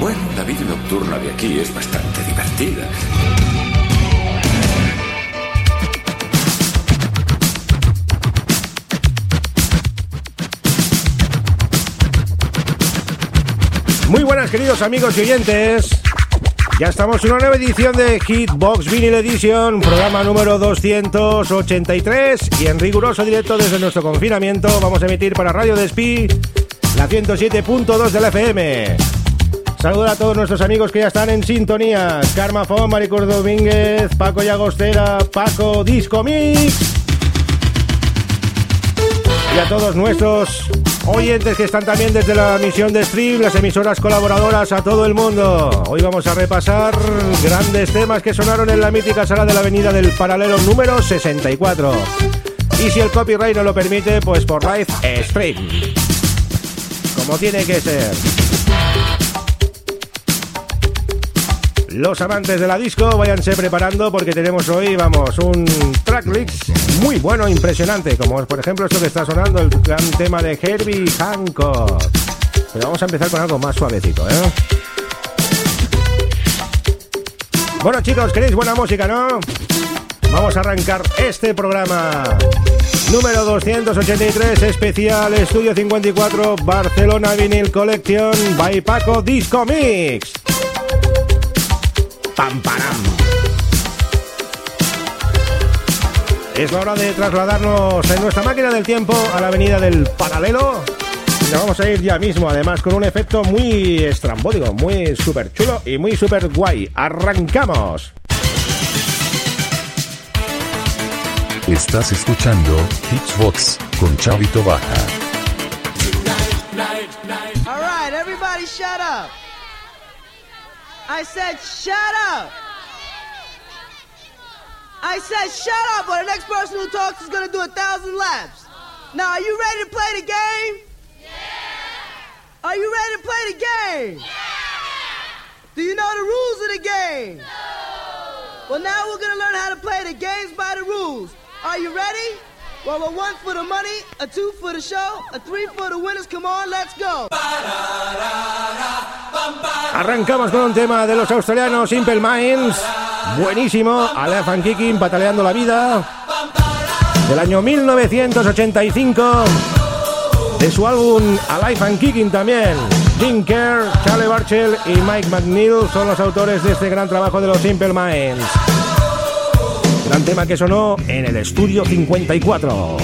Bueno, la vida nocturna de aquí es bastante divertida. Muy buenas queridos amigos y oyentes. Ya estamos en una nueva edición de Hitbox Vinyl Edition, programa número 283 y en riguroso directo desde nuestro confinamiento vamos a emitir para Radio Despí la 107.2 de la FM. Saludos a todos nuestros amigos que ya están en sintonía. Karma Fon, Maricor Domínguez, Paco Llagostera, Paco Disco Mix. Y a todos nuestros oyentes que están también desde la misión de stream, las emisoras colaboradoras, a todo el mundo. Hoy vamos a repasar grandes temas que sonaron en la mítica sala de la Avenida del Paralelo número 64. Y si el copyright no lo permite, pues por live stream. Como tiene que ser. Los amantes de la disco, váyanse preparando porque tenemos hoy, vamos, un tracklist muy bueno, impresionante, como por ejemplo esto que está sonando, el gran tema de Herbie Hancock. Pero vamos a empezar con algo más suavecito, ¿eh? Bueno chicos, ¿queréis buena música, no? Vamos a arrancar este programa número 283 especial Estudio 54 Barcelona Vinyl Collection by Paco Disco Mix. Pam, param. Es la hora de trasladarnos en nuestra máquina del tiempo a la avenida del Paralelo. Nos vamos a ir ya mismo, además, con un efecto muy estrambótico, muy súper chulo y muy súper guay. ¡Arrancamos! Estás escuchando Hitsbox con Chavito Baja. All right, everybody shut up. I said shut up. I said shut up, or the next person who talks is going to do a thousand laps. Now, are you ready to play the game? Yeah. Are you ready to play the game? Yeah. Do you know the rules of the game? No. Well, now we're going to learn how to play the games by the rules. Are you ready? Well, a one for the money, a two for the show, a three for the winners. Come on, let's go. Arrancamos con un tema de los australianos Simple Minds. Buenísimo. Alef and Kicking, pataleando la vida. Del año 1985. De su álbum Alive and Kicking también. Jim Kerr, Charlie Barchel y Mike McNeil son los autores de este gran trabajo de los Simple Minds. Gran tema que sonó en el estudio 54.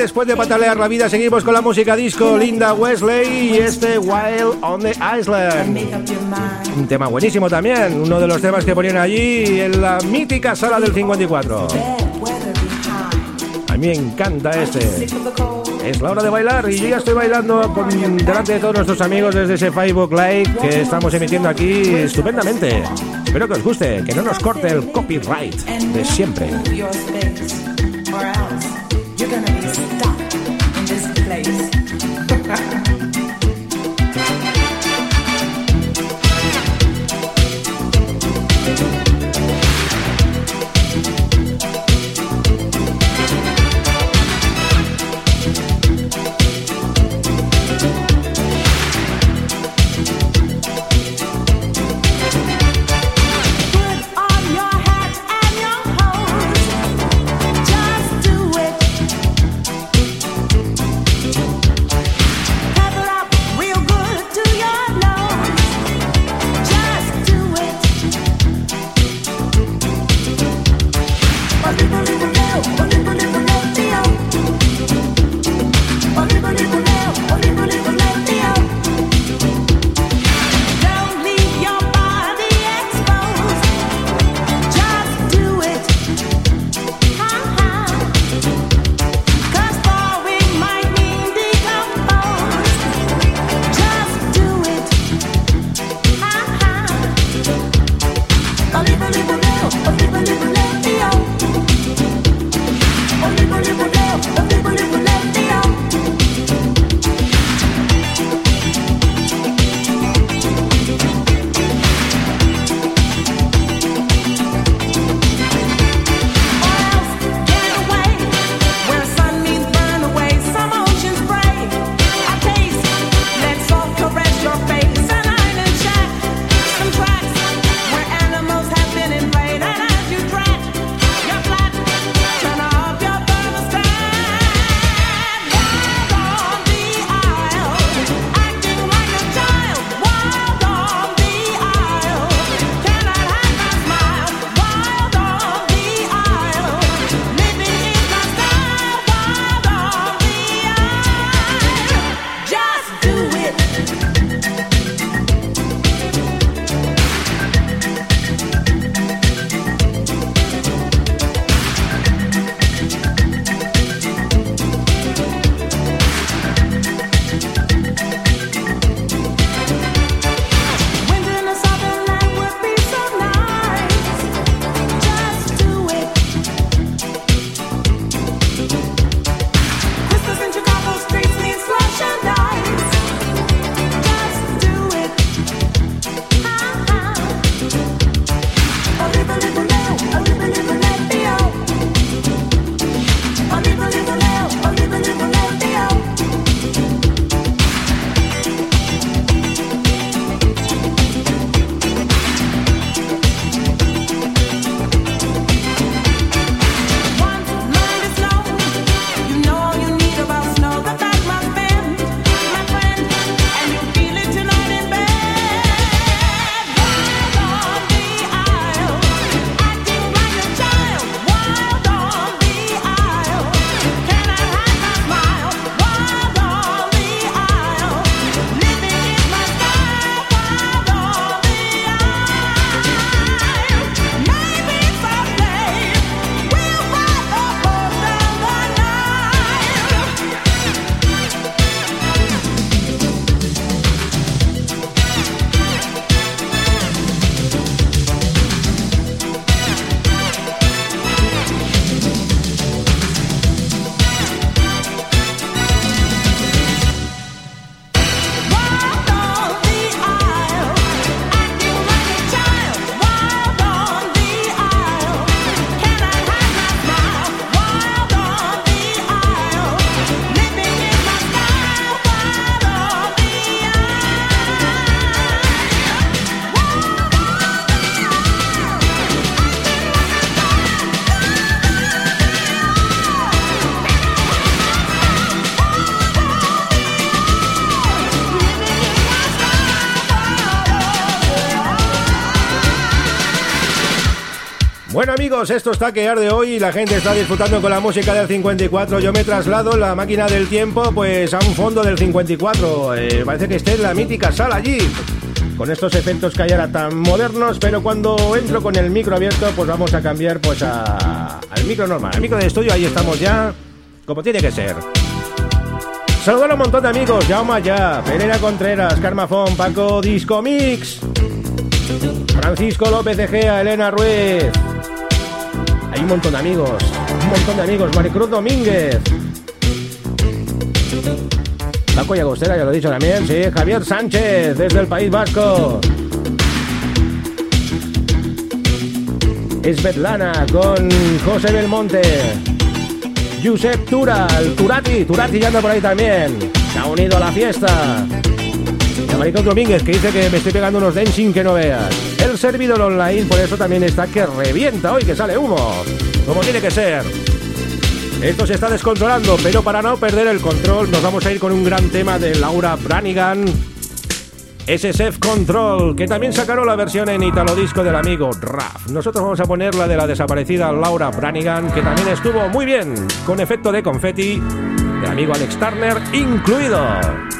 Después de patalear la vida, seguimos con la música disco Linda Wesley y este Wild on the Island. Un tema buenísimo también, uno de los temas que ponían allí en la mítica sala del 54. A mí me encanta este. Es la hora de bailar y yo ya estoy bailando con, delante de todos nuestros amigos desde ese Facebook Live que estamos emitiendo aquí estupendamente. Espero que os guste, que no nos corte el copyright de siempre. Bueno esto está que arde hoy y la gente está disfrutando con la música del 54. Yo me traslado la máquina del tiempo pues a un fondo del 54. Eh, parece que esté en la mítica sala allí. Con estos efectos que hay ahora tan modernos, pero cuando entro con el micro abierto, pues vamos a cambiar pues a, al micro normal. Al micro de estudio, ahí estamos ya, como tiene que ser. Saludar a un montón de amigos, Jaume Ya, Pereira Contreras, Carmafón, Paco Disco Mix, Francisco López Egea, Elena Ruiz, hay un montón de amigos, un montón de amigos. Maricruz Domínguez. Paco y Agostera, ya lo he dicho también, sí. Javier Sánchez, desde el País Vasco. Svetlana con José Belmonte. Josep Tural, Turati, Turati ya anda por ahí también. Se ha unido a la fiesta. Y Maricruz Domínguez, que dice que me estoy pegando unos dancing que no veas servidor online, por eso también está que revienta hoy, que sale humo, como tiene que ser. Esto se está descontrolando, pero para no perder el control nos vamos a ir con un gran tema de Laura Branigan, SSF Control, que también sacaron la versión en Italo Disco del amigo Raf. Nosotros vamos a poner la de la desaparecida Laura Branigan, que también estuvo muy bien, con efecto de confetti, del amigo Alex Turner incluido.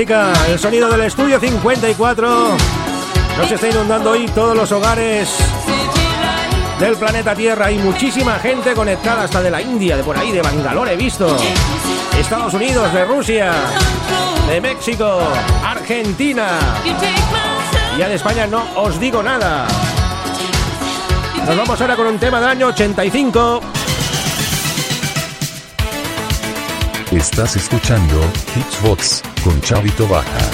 El sonido del estudio 54. Nos está inundando hoy todos los hogares del planeta Tierra. Hay muchísima gente conectada hasta de la India, de por ahí, de Bangalore he visto. Estados Unidos, de Rusia, de México, Argentina. Ya de España no os digo nada. Nos vamos ahora con un tema del año 85. Estás escuchando Hitsbox con Chavito Baja.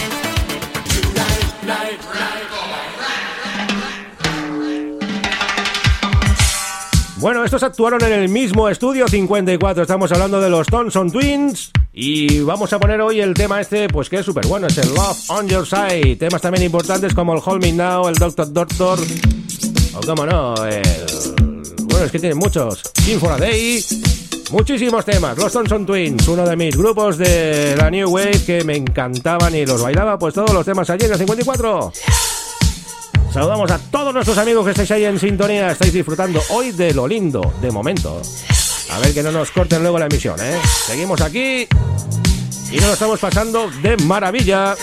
Bueno, estos actuaron en el mismo estudio 54. Estamos hablando de los Thompson Twins. Y vamos a poner hoy el tema este, pues que es súper bueno. Es el Love on Your Side. Temas también importantes como el Hold Me Now, el Doctor Doctor. O cómo no, el... Bueno, es que tienen muchos. King for a Day. Muchísimos temas. Los Thompson Twins, uno de mis grupos de la New Wave que me encantaban y los bailaba, pues todos los temas allí en el 54. Saludamos a todos nuestros amigos que estáis ahí en sintonía. Estáis disfrutando hoy de lo lindo, de momento. A ver que no nos corten luego la emisión, ¿eh? Seguimos aquí y nos estamos pasando de maravilla.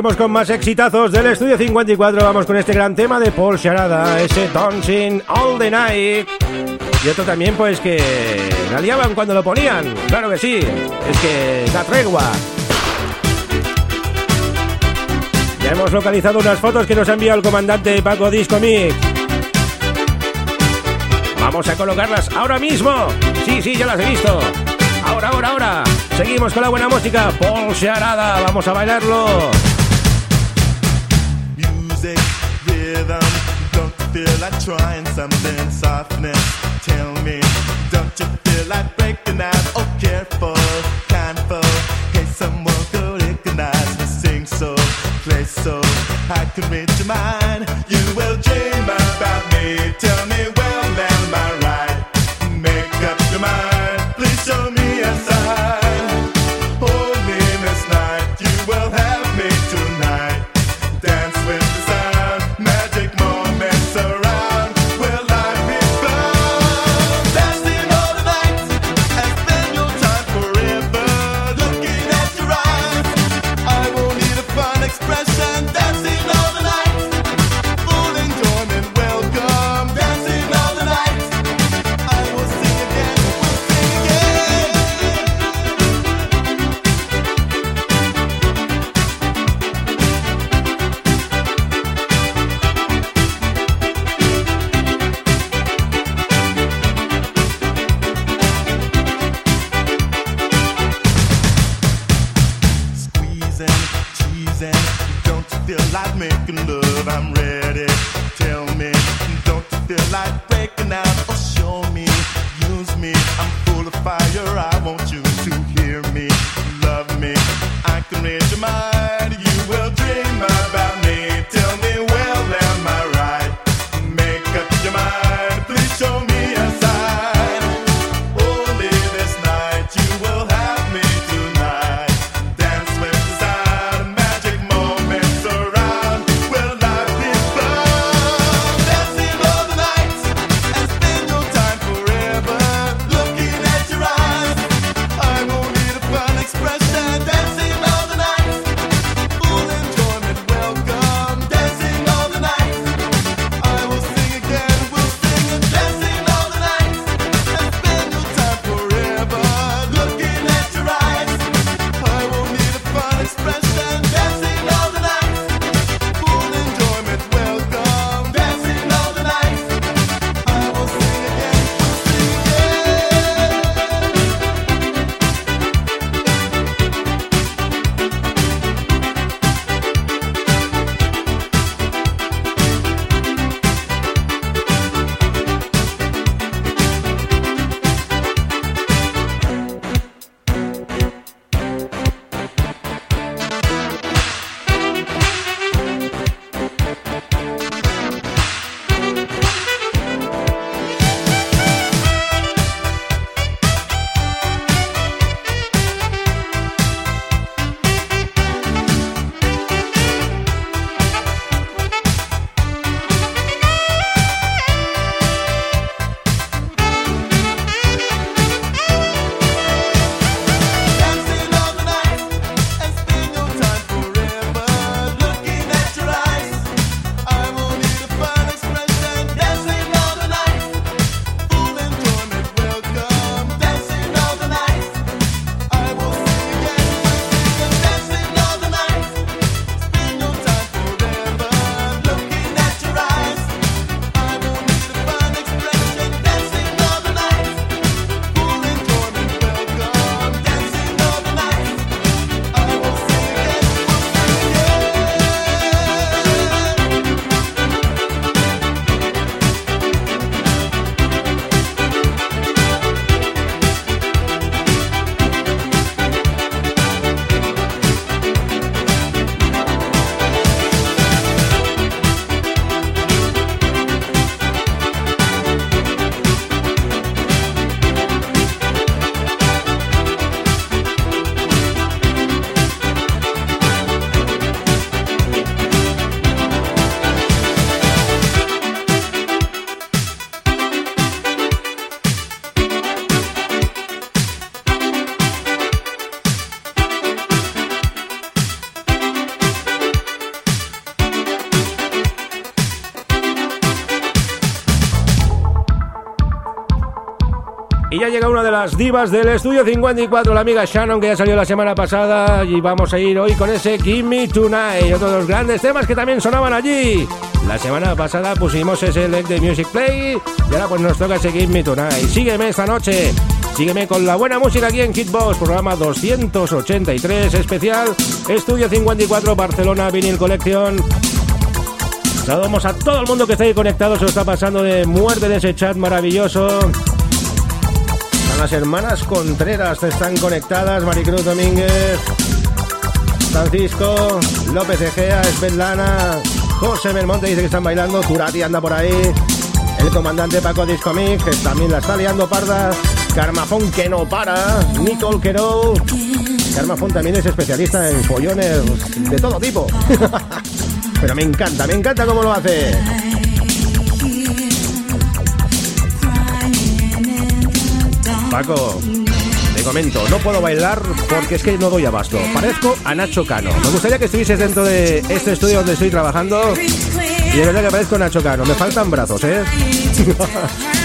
seguimos con más exitazos del Estudio 54. Vamos con este gran tema de Paul Sharada, ese Dancing All the Night. Y otro también, pues que la liaban cuando lo ponían. Claro que sí, es que da tregua. Ya hemos localizado unas fotos que nos ha enviado el comandante Paco Disco Mix. Vamos a colocarlas ahora mismo. Sí, sí, ya las he visto. Ahora, ahora, ahora. Seguimos con la buena música. Paul Sharada. Vamos a bailarlo. like trying something softness? Tell me, don't you feel like breaking out? Oh, careful, careful. Hey, someone could recognize me. Sing so, play so. I can read your mind. You will dream about me. Tell las divas del estudio 54, la amiga Shannon, que ya salió la semana pasada. Y vamos a ir hoy con ese Give Me Tonight, otro de los grandes temas que también sonaban allí. La semana pasada pusimos ese leg de Music Play. Y ahora pues nos toca ese Give Me Tonight. Sígueme esta noche. Sígueme con la buena música aquí en Hitbox, programa 283, especial Estudio 54 Barcelona Vinyl Collection. Saludamos a todo el mundo que está ahí conectado, se lo está pasando de muerte en ese chat maravilloso. Las hermanas Contreras están conectadas, Maricruz Domínguez, Francisco, López Egea, Svetlana, José Belmonte dice que están bailando, Turati anda por ahí, el comandante Paco Discomic, que también la está liando parda, Carmafón que no para, Nicole Quero, Carmafón también es especialista en follones de todo tipo, pero me encanta, me encanta cómo lo hace. Paco, te comento, no puedo bailar porque es que no doy abasto. Parezco a Nacho Cano. Me gustaría que estuvieses dentro de este estudio donde estoy trabajando. Y es verdad que parezco Nacho Cano. Me faltan brazos, ¿eh?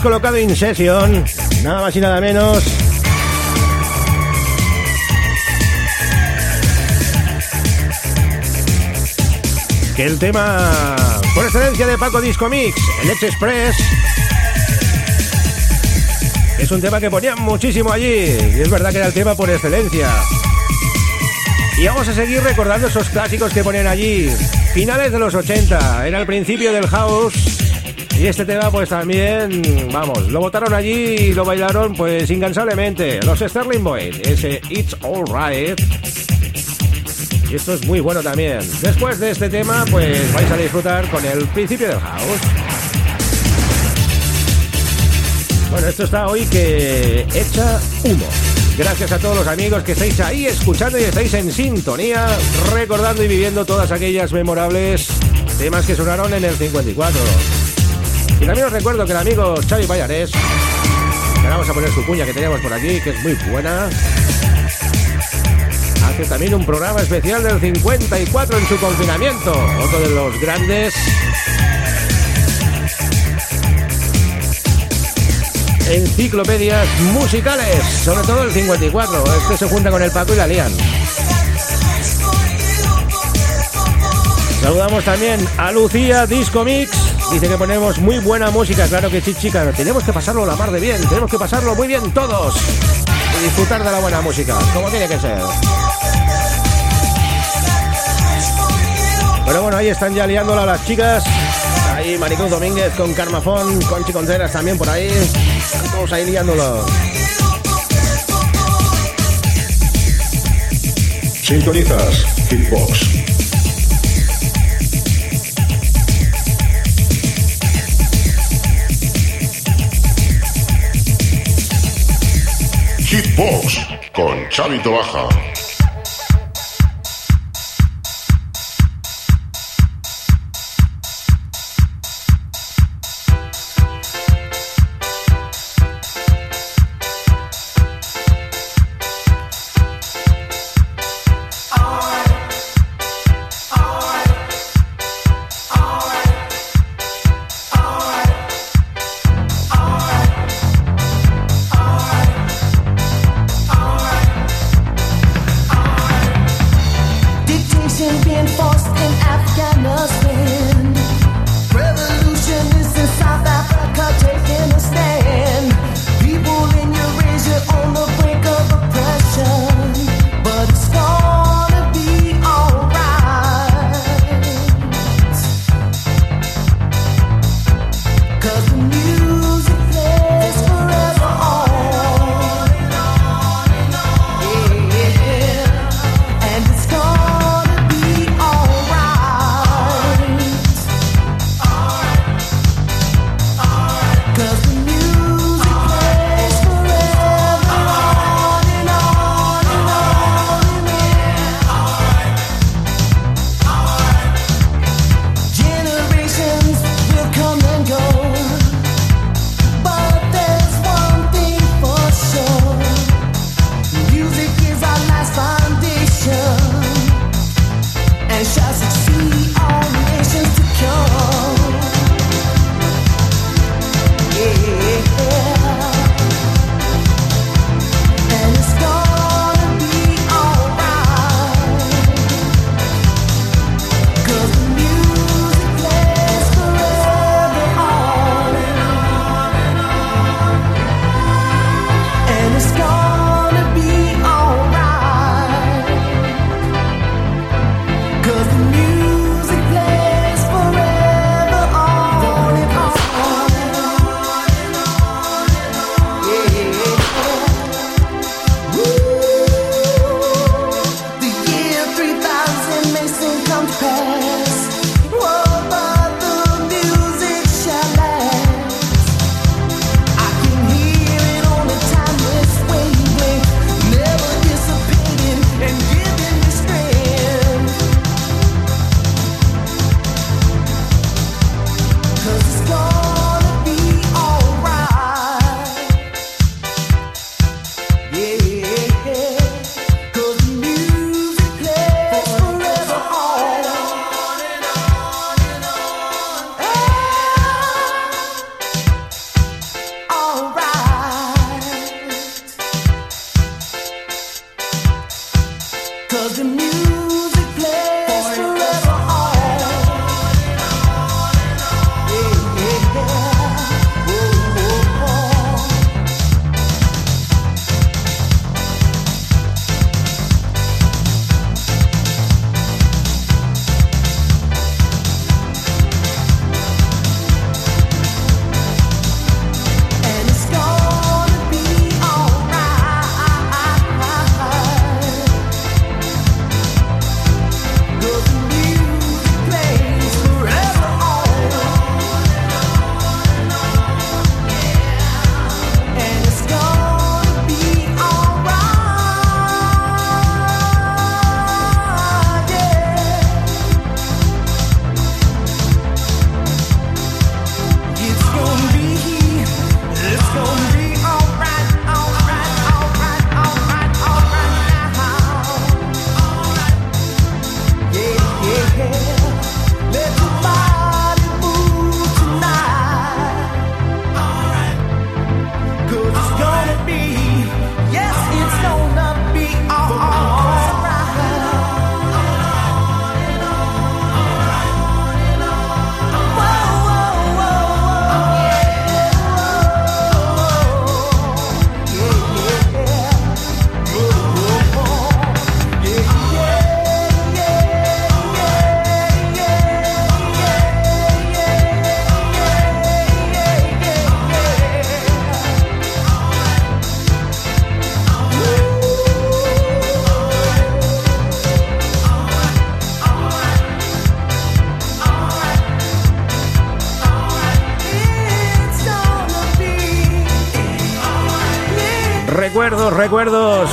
colocado In Session, nada más y nada menos. Que el tema por excelencia de Paco Disco Mix, el Ex Express. Es un tema que ponían muchísimo allí, y es verdad que era el tema por excelencia. Y vamos a seguir recordando esos clásicos que ponen allí. Finales de los 80, era el principio del house. Y este tema pues también, vamos, lo votaron allí y lo bailaron pues incansablemente. Los Sterling Boys, ese It's Alright. Y esto es muy bueno también. Después de este tema pues vais a disfrutar con el principio del house. Bueno, esto está hoy que echa humo. Gracias a todos los amigos que estáis ahí escuchando y estáis en sintonía, recordando y viviendo todas aquellas memorables temas que sonaron en el 54. Y también os recuerdo que el amigo Xavi Payares, que vamos a poner su cuña que teníamos por aquí, que es muy buena, hace también un programa especial del 54 en su confinamiento, otro de los grandes enciclopedias musicales, sobre todo el 54. Este se junta con el Paco y la lían. Saludamos también a Lucía Disco Mix. Dice que ponemos muy buena música. Claro que sí, chicas. Tenemos que pasarlo la mar de bien. Tenemos que pasarlo muy bien todos. Y disfrutar de la buena música, como tiene que ser. Pero bueno, ahí están ya liándola las chicas. Ahí Maricruz Domínguez con Carmafón, Conchi Contreras también por ahí. Están todos ahí liándolo. Sintonizas Hitbox. Hitbox con Chavito Baja.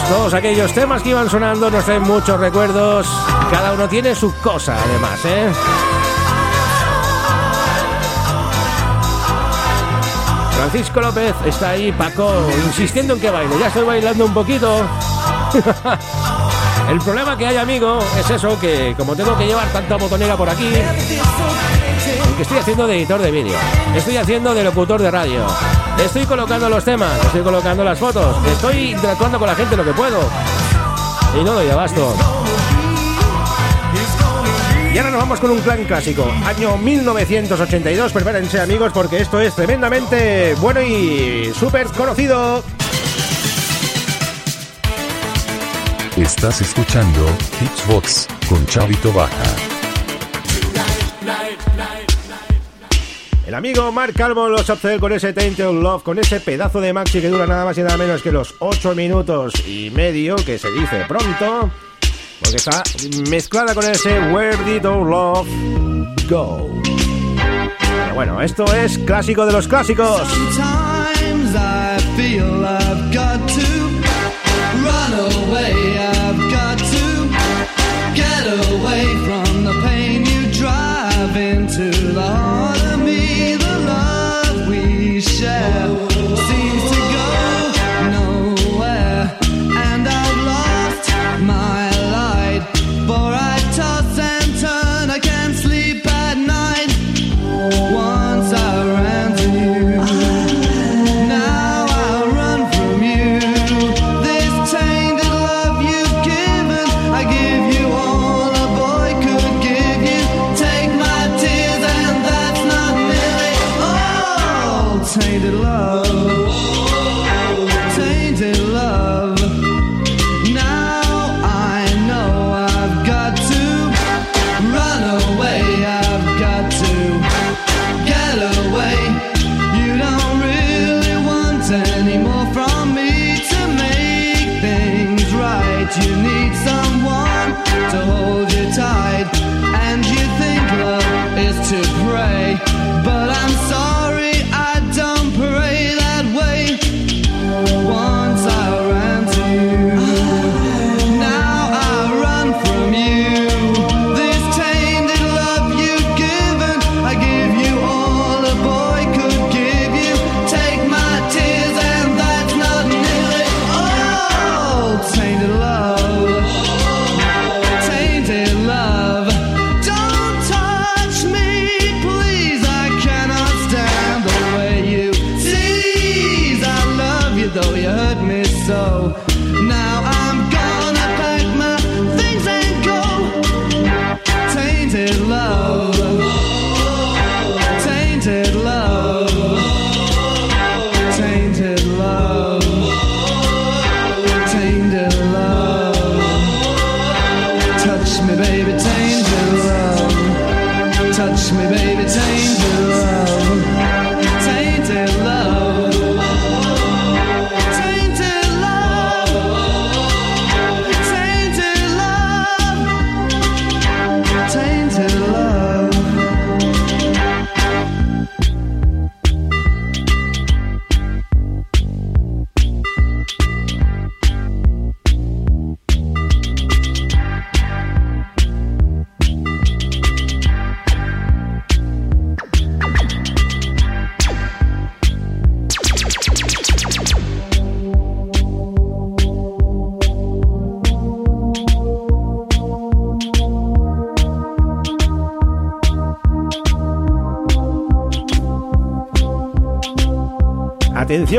Todos aquellos temas que iban sonando nos traen muchos recuerdos. Cada uno tiene su cosa, además, ¿eh? Francisco López está ahí, Paco, insistiendo en que baile. Ya estoy bailando un poquito. El problema que hay, amigo, es eso, que como tengo que llevar tanta botonera por aquí, que estoy haciendo de editor de vídeo, estoy haciendo de locutor de radio, estoy colocando los temas, estoy colocando las fotos, estoy interactuando con la gente lo que puedo. Y no doy abasto. Y ahora nos vamos con un clan clásico, año 1982. Prepárense amigos porque esto es tremendamente bueno y súper conocido. Estás escuchando Hitsbox con Chavito Baja. El amigo Mark Calvo los observa con ese Tainted Love, con ese pedazo de maxi que dura nada más y nada menos que los 8 minutos y medio, que se dice pronto, porque está mezclada con ese Where Did Love Go. Pero bueno, esto es clásico de los clásicos. Sometimes I feel I've got to run away.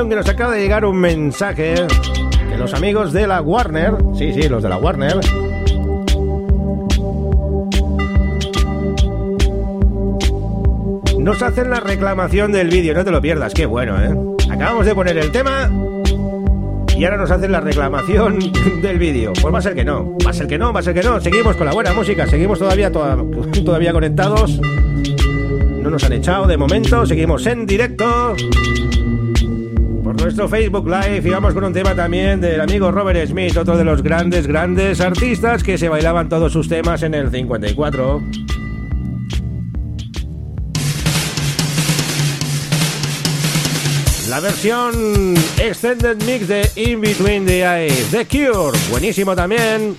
Que nos acaba de llegar un mensaje que los amigos de la Warner, sí, sí, los de la Warner, nos hacen la reclamación del vídeo, no te lo pierdas, qué bueno, ¿eh? Acabamos de poner el tema y ahora nos hacen la reclamación del vídeo. Pues va a ser que no, va a ser que no, va a ser que no. Seguimos con la buena música, seguimos todavía, toda- todavía conectados. No nos han echado de momento, seguimos en directo nuestro Facebook Live y vamos con un tema también del amigo Robert Smith, otro de los grandes, grandes artistas que se bailaban todos sus temas en el 54. La versión Extended Mix de In Between the Eyes, The Cure, buenísimo también.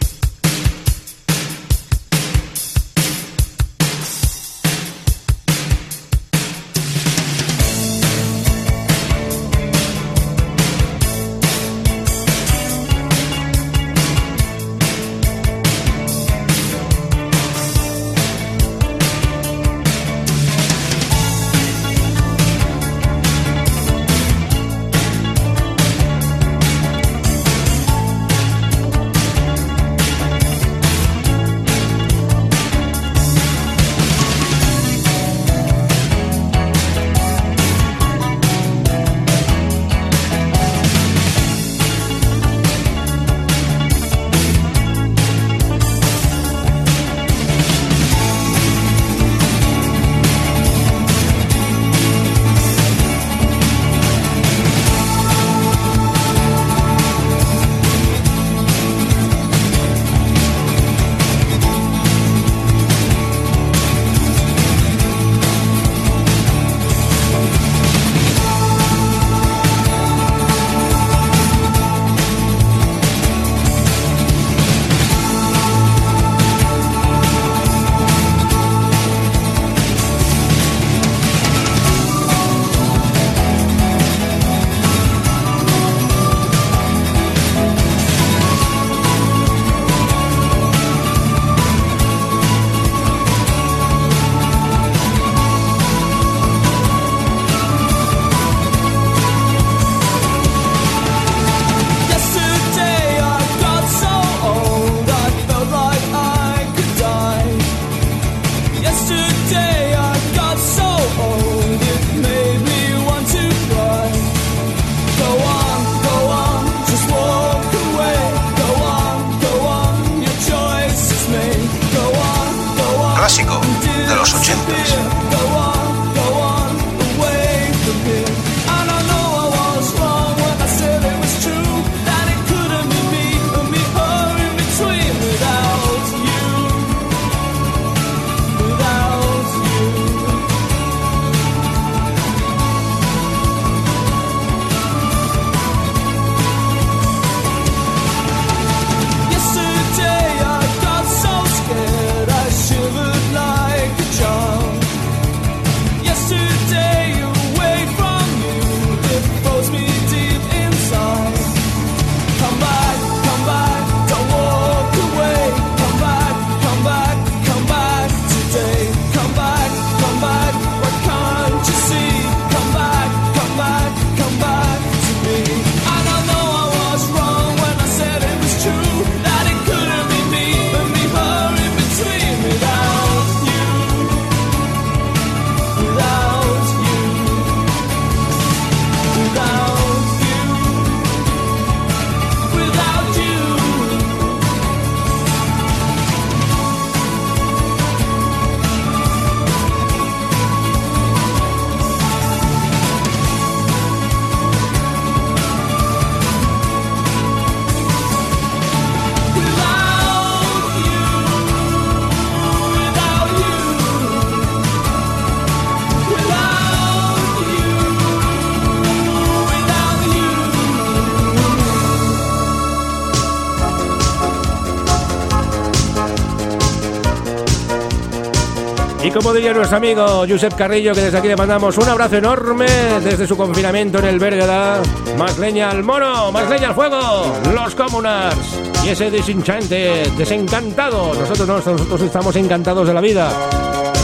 Y como diría nuestro amigo Josep Carrillo, que desde aquí le mandamos un abrazo enorme desde su confinamiento en el Bergada. Más leña al mono, más leña al fuego, los comunars. Y ese desinchante, desencantado. Nosotros no, nosotros estamos encantados de la vida.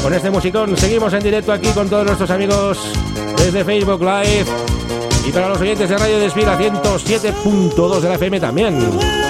Con este musicón seguimos en directo aquí con todos nuestros amigos desde Facebook Live. Y para los oyentes de Radio Desfila 107.2 de la FM también.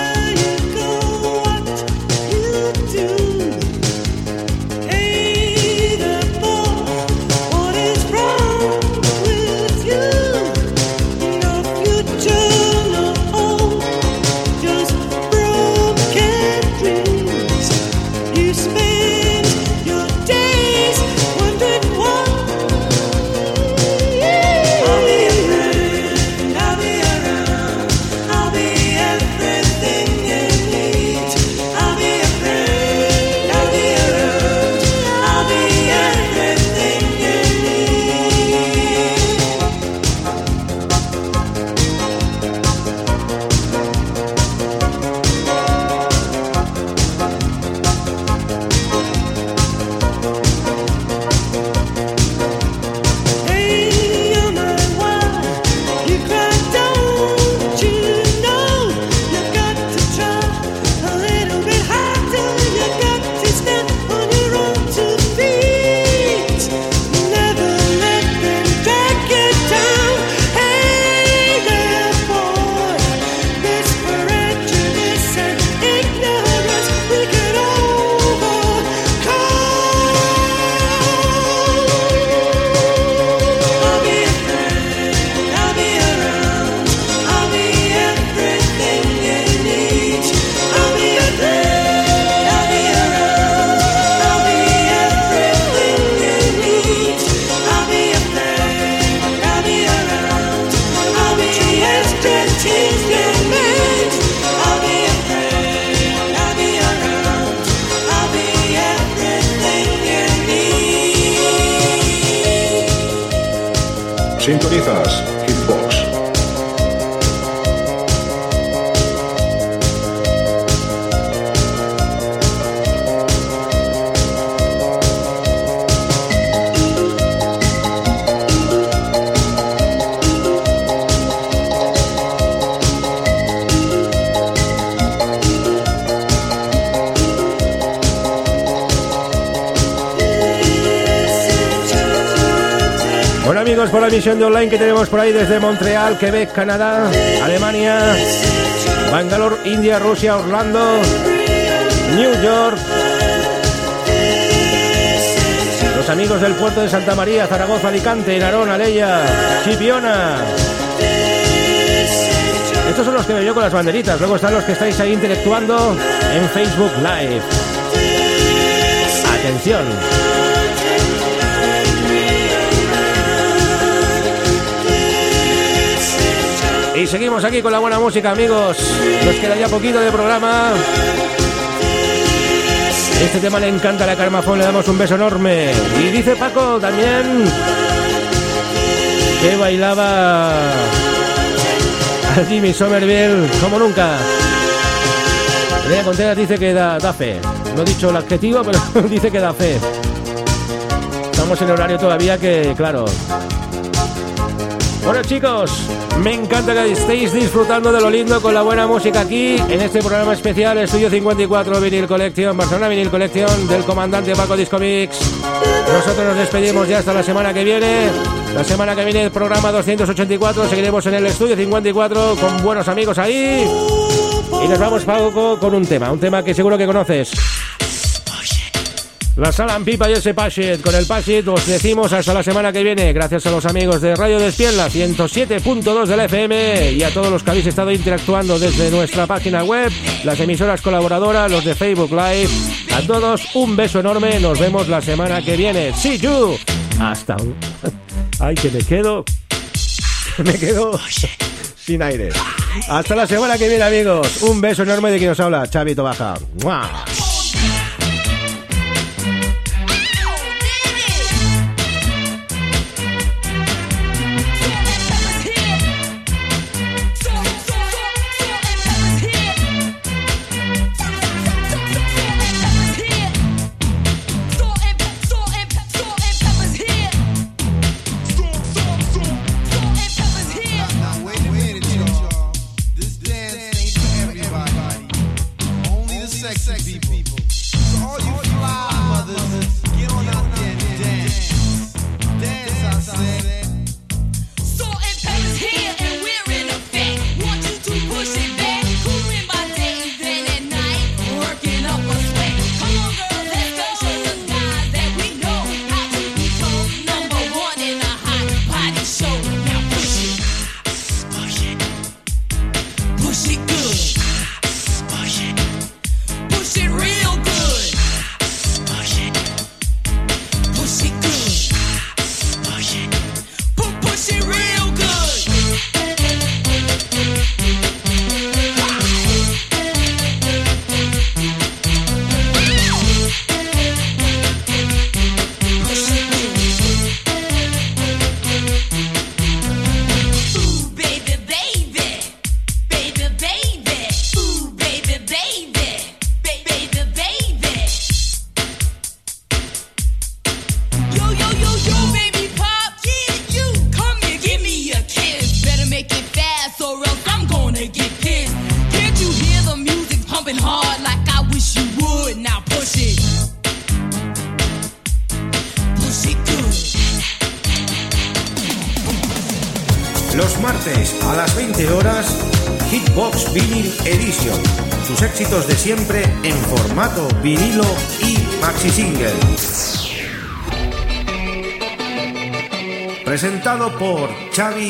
De online que tenemos por ahí desde Montreal, Quebec, Canadá, Alemania, Bangalore, India, Rusia, Orlando, New York. Los amigos del puerto de Santa María, Zaragoza, Alicante, Narón, Aleya, Chipiona. Estos son los que veo yo con las banderitas. Luego están los que estáis ahí intelectuando en Facebook Live. Atención. Y seguimos aquí con la buena música, amigos. Nos queda ya poquito de programa. Este tema le encanta a la Carmafón, le damos un beso enorme. Y dice Paco también que bailaba a Jimmy Somerville como nunca. Elena Contreras dice que da, da fe. No he dicho el adjetivo, pero dice que da fe. Estamos en horario todavía que, claro, bueno chicos, me encanta que estéis disfrutando de lo lindo con la buena música aquí en este programa especial Estudio 54 Vinyl Collection, Barcelona Vinyl Collection del comandante Paco Disco Mix. Nosotros nos despedimos ya hasta la semana que viene. La semana que viene el programa 284 seguiremos en el Estudio 54 con buenos amigos ahí. Y nos vamos Paco con un tema, un tema que seguro que conoces. La sala en pipa y ese Pashit. Con el Pashit os decimos hasta la semana que viene. Gracias a los amigos de Radio Despiel, 107.2 del FM y a todos los que habéis estado interactuando desde nuestra página web, las emisoras colaboradoras, los de Facebook Live. A todos un beso enorme. Nos vemos la semana que viene. See you. Hasta. Ay, que me quedo. Me quedo sin aire. Hasta la semana que viene, amigos. Un beso enorme de quien nos habla, Chavito Baja. ¡Mua!